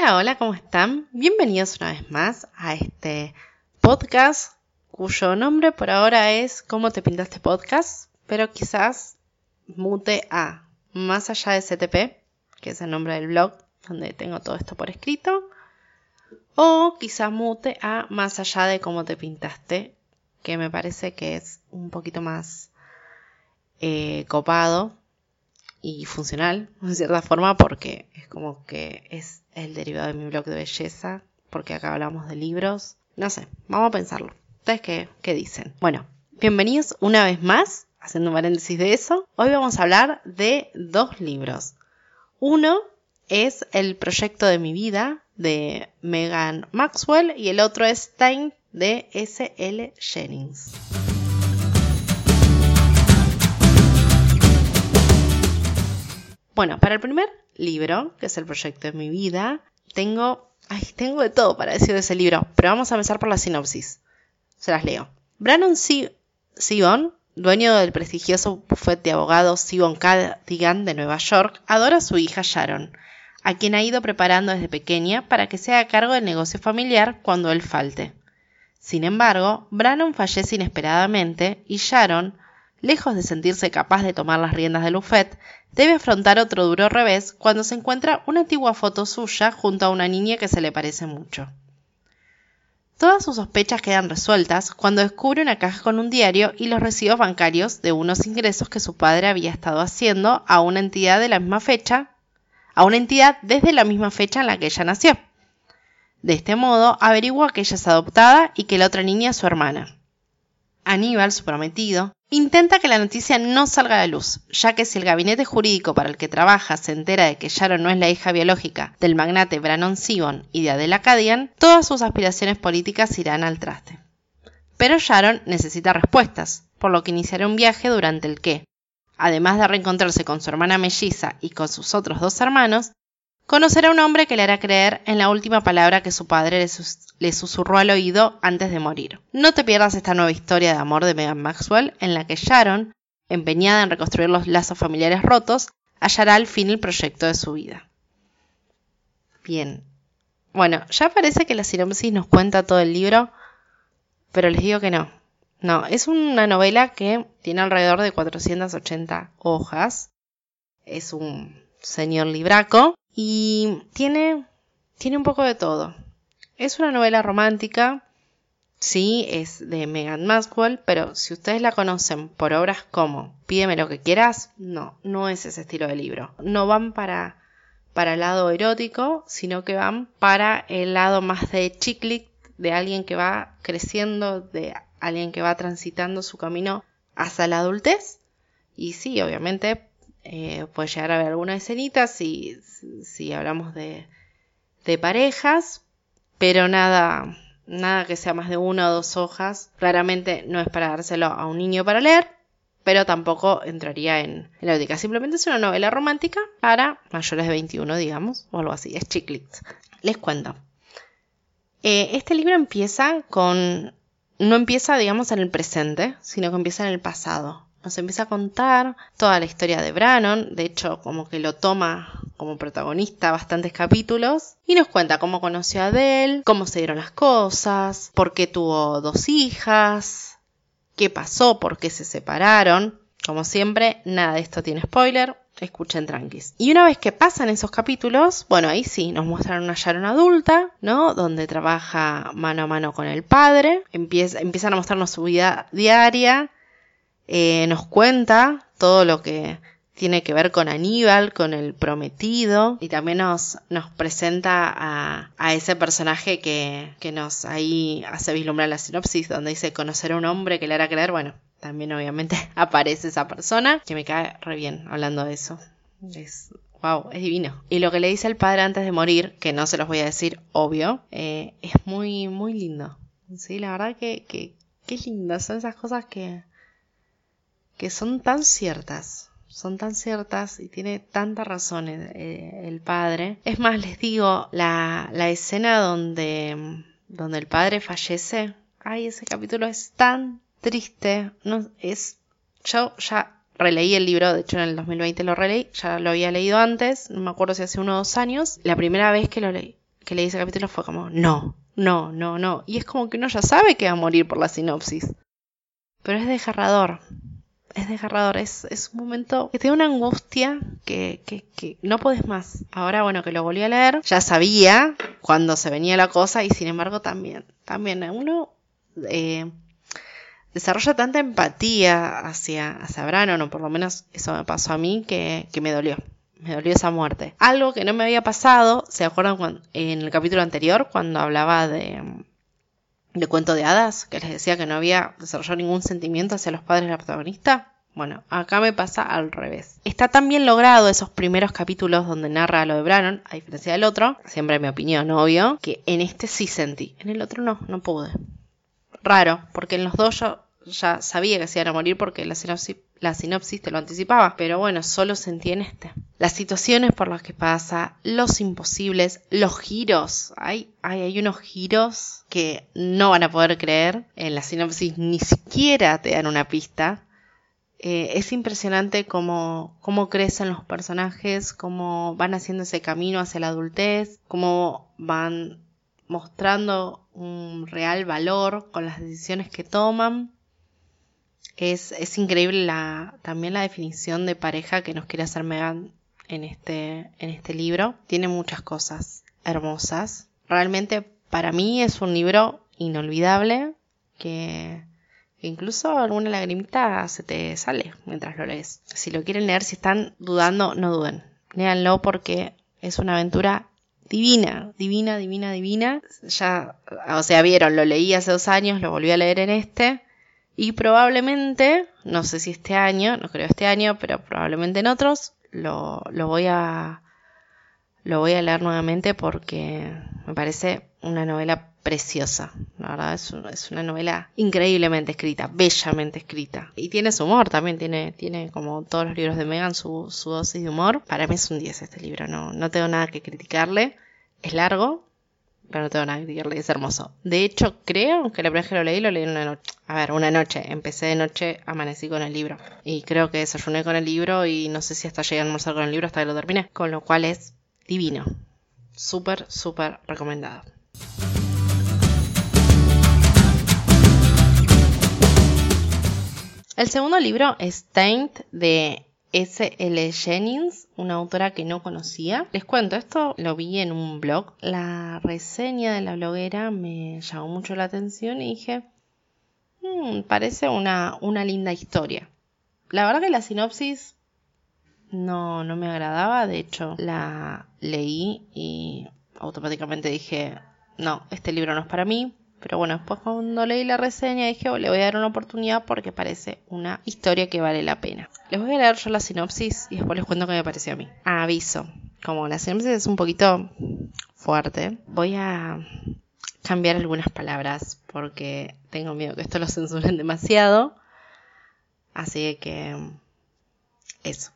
Hola, hola, ¿cómo están? Bienvenidos una vez más a este podcast cuyo nombre por ahora es ¿Cómo te pintaste podcast? Pero quizás mute a Más allá de CTP, que es el nombre del blog donde tengo todo esto por escrito. O quizás mute a Más allá de cómo te pintaste, que me parece que es un poquito más eh, copado y funcional, en cierta forma, porque es como que es el derivado de mi blog de belleza, porque acá hablamos de libros. No sé, vamos a pensarlo. ¿Ustedes qué, qué dicen? Bueno, bienvenidos una vez más, haciendo un paréntesis de eso. Hoy vamos a hablar de dos libros. Uno es El proyecto de mi vida de Megan Maxwell y el otro es Time de S.L. Jennings. Bueno, para el primer libro, que es el proyecto de mi vida, tengo, ay, tengo de todo para decir de ese libro, pero vamos a empezar por la sinopsis. Se las leo. Brandon Sibon, dueño del prestigioso bufete de abogados Sibon Cadigan de Nueva York, adora a su hija Sharon, a quien ha ido preparando desde pequeña para que sea a cargo del negocio familiar cuando él falte. Sin embargo, Brannon fallece inesperadamente y Sharon, lejos de sentirse capaz de tomar las riendas del buffet, debe afrontar otro duro revés cuando se encuentra una antigua foto suya junto a una niña que se le parece mucho. Todas sus sospechas quedan resueltas cuando descubre una caja con un diario y los recibos bancarios de unos ingresos que su padre había estado haciendo a una entidad de la misma fecha, a una entidad desde la misma fecha en la que ella nació. De este modo, averigua que ella es adoptada y que la otra niña es su hermana. Aníbal, su prometido, Intenta que la noticia no salga a la luz, ya que si el gabinete jurídico para el que trabaja se entera de que Sharon no es la hija biológica del magnate Brannon Sibon y de Adela Cadian, todas sus aspiraciones políticas irán al traste. Pero Sharon necesita respuestas, por lo que iniciará un viaje durante el que, además de reencontrarse con su hermana melliza y con sus otros dos hermanos, conocerá a un hombre que le hará creer en la última palabra que su padre le, susurró al oído antes de morir. No te pierdas esta nueva historia de amor de Megan Maxwell, en la que Sharon, empeñada en reconstruir los lazos familiares rotos, hallará al fin el proyecto de su vida. Bien. Bueno, ya parece que la sinopsis nos cuenta todo el libro, pero les digo que no. No, es una novela que tiene alrededor de 480 hojas. Es un señor libraco y tiene, tiene un poco de todo. Es una novela romántica, sí, es de Megan Maxwell, pero si ustedes la conocen por obras como Pídeme lo que quieras, no, no es ese estilo de libro. No van para, para el lado erótico, sino que van para el lado más de chick de alguien que va creciendo, de alguien que va transitando su camino hacia la adultez. Y sí, obviamente eh, puede llegar a haber alguna escenita si, si hablamos de, de parejas, pero nada, nada que sea más de una o dos hojas. Claramente no es para dárselo a un niño para leer, pero tampoco entraría en, la óptica. Simplemente es una novela romántica para mayores de 21, digamos, o algo así. Es chiclit. Les cuento. Eh, este libro empieza con. No empieza, digamos, en el presente, sino que empieza en el pasado nos empieza a contar toda la historia de Brannon, de hecho como que lo toma como protagonista bastantes capítulos, y nos cuenta cómo conoció a Adele, cómo se dieron las cosas, por qué tuvo dos hijas, qué pasó, por qué se separaron. Como siempre, nada de esto tiene spoiler, escuchen tranquis. Y una vez que pasan esos capítulos, bueno, ahí sí, nos muestran una Sharon adulta, ¿no? Donde trabaja mano a mano con el padre, empiezan a mostrarnos su vida diaria, eh, nos cuenta todo lo que tiene que ver con Aníbal, con el prometido, y también nos, nos presenta a, a ese personaje que, que, nos ahí hace vislumbrar la sinopsis, donde dice conocer a un hombre que le hará creer, bueno, también obviamente aparece esa persona, que me cae re bien hablando de eso. Es, wow, es divino. Y lo que le dice el padre antes de morir, que no se los voy a decir, obvio, eh, es muy, muy lindo. Sí, la verdad que, que, qué lindo, son esas cosas que, que son tan ciertas, son tan ciertas y tiene tanta razón el, padre. Es más, les digo, la, la escena donde, donde el padre fallece, ay, ese capítulo es tan triste, no, es, yo ya releí el libro, de hecho en el 2020 lo releí, ya lo había leído antes, no me acuerdo si hace uno o dos años, la primera vez que lo leí, que leí ese capítulo fue como, no, no, no, no. Y es como que uno ya sabe que va a morir por la sinopsis. Pero es desgarrador. Es desgarrador. Es, es un momento que te da una angustia que, que, que no podés más. Ahora, bueno, que lo volví a leer, ya sabía cuando se venía la cosa y sin embargo también, también uno eh, desarrolla tanta empatía hacia, hacia Brannon, o por lo menos eso me pasó a mí, que, que me dolió me dolió esa muerte. Algo que no me había pasado, ¿se acuerdan en el capítulo anterior cuando hablaba de, de cuento de hadas? Que les decía que no había desarrollado ningún sentimiento hacia los padres de la protagonista. Bueno, acá me pasa al revés. Está tan bien logrado esos primeros capítulos donde narra lo de Brannon, a diferencia del otro, siempre mi opinión, obvio, que en este sí sentí. En el otro no, no pude. Raro, porque en los dos yo ya sabía que se iban a morir porque la sinopsis, la sinopsis te lo anticipaba, pero bueno, solo sentí en este. Las situaciones por las que pasa, los imposibles, los giros. Hay, hay, hay unos giros que no van a poder creer. En la sinopsis ni siquiera te dan una pista. Eh, es impresionante cómo, cómo crecen los personajes, cómo van haciendo ese camino hacia la adultez, cómo van mostrando un real valor con las decisiones que toman. Es, increíble la, también la definición de pareja que nos quiere hacer Megan en este, en este libro. Tiene muchas cosas hermosas. Realmente para mí es un libro inolvidable que, incluso alguna lagrimita se te sale mientras lo lees. Si lo quieren leer, si están dudando, no duden. Léanlo porque es una aventura divina, divina, divina, divina. Ya, o sea, vieron, lo leí hace dos años, lo volví a leer en este. Y probablemente, no sé si este año, no creo este año, pero probablemente en otros, lo, lo voy a lo voy a leer nuevamente porque me parece una novela preciosa. La verdad es, una novela increíblemente escrita, bellamente escrita. Y tiene su humor también, tiene, tiene como todos los libros de Megan su, su dosis de humor. Para mí es un 10 este libro, no, no tengo nada que criticarle. Es largo, pero no tengo nada que criticarle, es hermoso. De hecho, creo que la primera vez que lo leí, lo leí en una noche. A ver, una noche. Empecé de noche, amanecí con el libro. Y creo que desayuné con el libro y no sé si hasta llegué a almorzar con el libro hasta que lo terminé. Con lo cual es divino. Súper, súper recomendado. El segundo libro es Taint de S. L. Jennings, una autora que no conocía. Les cuento, esto lo vi en un blog. La reseña de la bloguera me llamó mucho la atención y dije, hmm, parece una, una linda historia. La verdad que la sinopsis no, no me agradaba, de hecho la leí y automáticamente dije, no, este libro no es para mí. Pero bueno, después cuando leí la reseña dije, oh, le voy a dar una oportunidad porque parece una historia que vale la pena. Les voy a leer yo la sinopsis y después les cuento qué me pareció a mí. aviso, como la sinopsis es un poquito fuerte, voy a cambiar algunas palabras porque tengo miedo que esto lo censuren demasiado. Así que eso.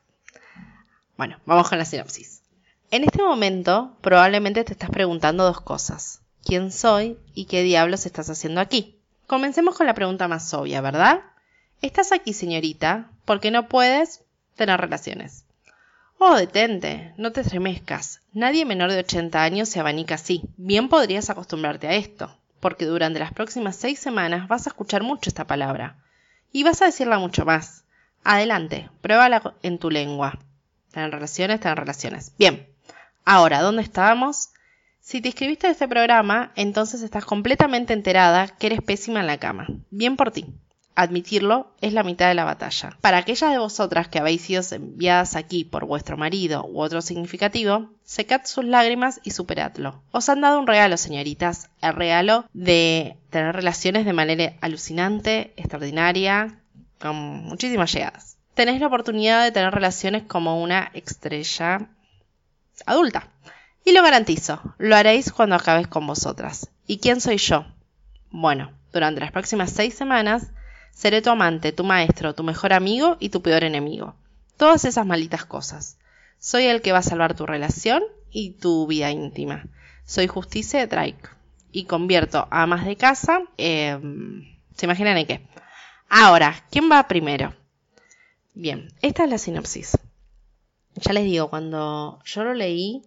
Bueno, vamos con la sinopsis. En este momento probablemente te estás preguntando dos cosas. ¿Quién soy y qué diablos estás haciendo aquí? Comencemos con la pregunta más obvia, ¿verdad? Estás aquí, señorita, porque no puedes tener relaciones. Oh, detente, no te estremezcas. Nadie menor de 80 años se abanica así. Bien podrías acostumbrarte a esto, porque durante las próximas seis semanas vas a escuchar mucho esta palabra. Y vas a decirla mucho más. Adelante, pruébala en tu lengua. Tener relaciones, tener relaciones. Bien. Ahora, ¿dónde estábamos? Si te inscribiste a este programa, entonces estás completamente enterada que eres pésima en la cama. Bien por ti. Admitirlo es la mitad de la batalla. Para aquellas de vosotras que habéis sido enviadas aquí por vuestro marido u otro significativo, secad sus lágrimas y superadlo. Os han dado un regalo, señoritas, el regalo de tener relaciones de manera alucinante, extraordinaria, con muchísimas llegadas tenéis la oportunidad de tener relaciones como una estrella adulta. Y lo garantizo, lo haréis cuando acabéis con vosotras. ¿Y quién soy yo? Bueno, durante las próximas seis semanas seré tu amante, tu maestro, tu mejor amigo y tu peor enemigo. Todas esas malditas cosas. Soy el que va a salvar tu relación y tu vida íntima. Soy Justicia Drake. Y convierto a amas de casa. ¿Se imaginan en qué? Ahora, ¿quién va primero? Bien, esta es la sinopsis. Ya les digo, cuando yo lo leí,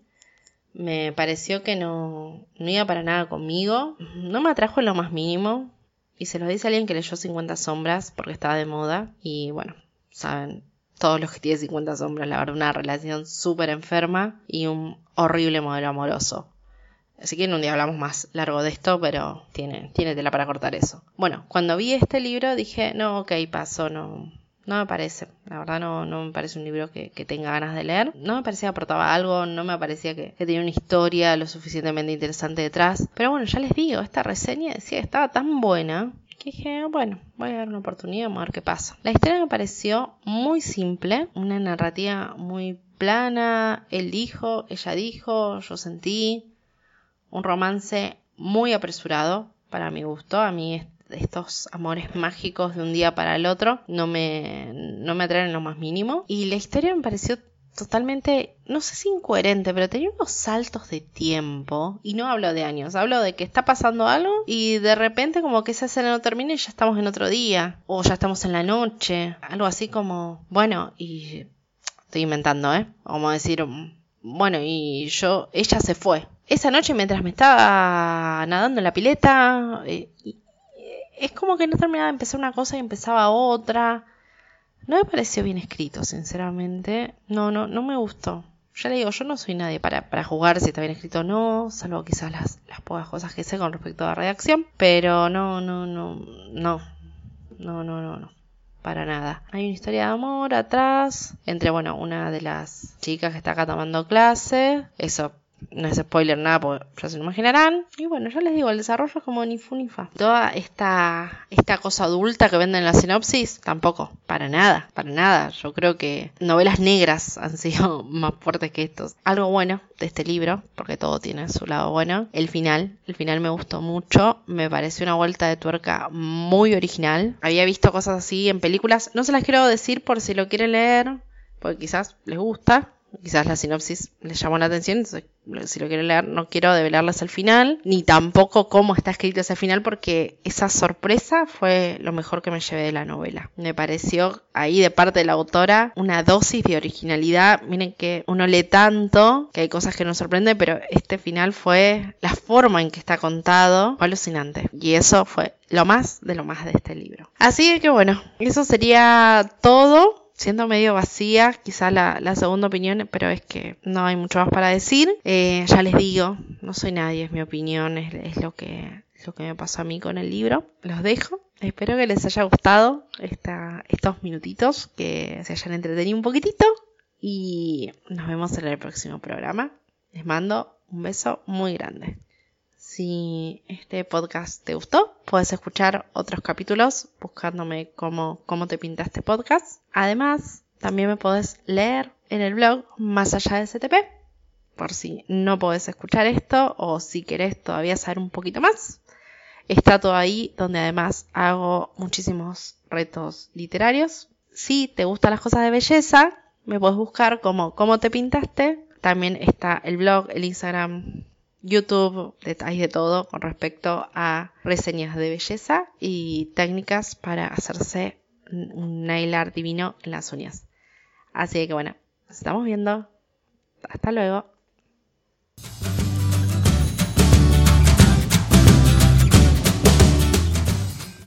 Me pareció que no, no iba para nada conmigo. No me atrajo en lo más mínimo. Y se lo dice a alguien que leyó 50 sombras porque estaba de moda. Y bueno, saben, todos los que tienen 50 sombras, la verdad, una relación súper enferma y un horrible modelo amoroso. Así que en un día hablamos más largo de esto, pero tiene, tiene tela para cortar eso. Bueno, cuando vi este libro dije, no, ok, pasó, no, no me parece. La verdad no, me parece un libro que, tenga ganas de leer. No me parecía que aportaba algo, no me parecía que, tenía una historia lo suficientemente interesante detrás. Pero bueno, ya les digo, esta reseña decía estaba tan buena que dije, bueno, voy a dar una oportunidad, vamos a ver qué pasa. La historia me pareció muy simple, una narrativa muy plana, él dijo, ella dijo, yo sentí, un romance muy apresurado para mi gusto. A mí estos amores mágicos de un día para el otro no me, no me atraen en lo más mínimo. Y la historia me pareció totalmente, no sé si incoherente, pero tenía unos saltos de tiempo. Y no hablo de años, hablo de que está pasando algo y de repente como que esa escena no termina y ya estamos en otro día. O ya estamos en la noche. Algo así como, bueno, y estoy inventando, ¿eh? A decir, bueno, y yo, ella se fue esa noche mientras me estaba nadando en la pileta, eh, es como que no terminaba de empezar una cosa y empezaba otra. No me pareció bien escrito, sinceramente. No, no, no me gustó. Ya le digo, yo no soy nadie para, para jugar si está bien escrito o no, salvo quizás las, las pocas cosas que sé con respecto a la redacción. Pero no, no, no, no. No, no, no, no. Para nada. Hay una historia de amor atrás entre, bueno, una de las chicas que está acá tomando clase. Eso no es spoiler nada, porque ya se lo imaginarán. Y bueno, ya les digo, el desarrollo es como ni fu ni fa. Toda esta, esta cosa adulta que venden en la sinopsis, tampoco, para nada, para nada. Yo creo que novelas negras han sido más fuertes que estos. Algo bueno de este libro, porque todo tiene su lado bueno. El final, el final me gustó mucho, me pareció una vuelta de tuerca muy original. Había visto cosas así en películas, no se las quiero decir por si lo quieren leer, porque quizás les gusta, quizás la sinopsis les llamó la atención, si lo quieren leer no quiero develarles el final, ni tampoco cómo está escrito ese final, porque esa sorpresa fue lo mejor que me llevé de la novela. Me pareció ahí de parte de la autora una dosis de originalidad. Miren que uno lee tanto que hay cosas que nos sorprenden, pero este final fue la forma en que está contado, fue alucinante. Y eso fue lo más de lo más de este libro. Así que bueno, eso sería todo siendo medio vacía, quizá la, segunda opinión, pero es que no hay mucho más para decir. Eh, ya les digo, no soy nadie, es mi opinión, es, lo, que, lo que me pasó a mí con el libro. Los dejo. Espero que les haya gustado esta, estos minutitos, que se hayan entretenido un poquitito. Y nos vemos en el próximo programa. Les mando un beso muy grande. Si este podcast te gustó, puedes escuchar otros capítulos buscándome cómo, cómo te pintaste podcast. Además, también me podés leer en el blog Más allá de STP, por si no podés escuchar esto o si querés todavía saber un poquito más. Está todo ahí donde además hago muchísimos retos literarios. Si te gustan las cosas de belleza, me puedes buscar como cómo te pintaste. También está el blog, el Instagram YouTube, detalles de todo con respecto a reseñas de belleza y técnicas para hacerse un nail art divino en las uñas. Así que bueno, nos estamos viendo. Hasta luego.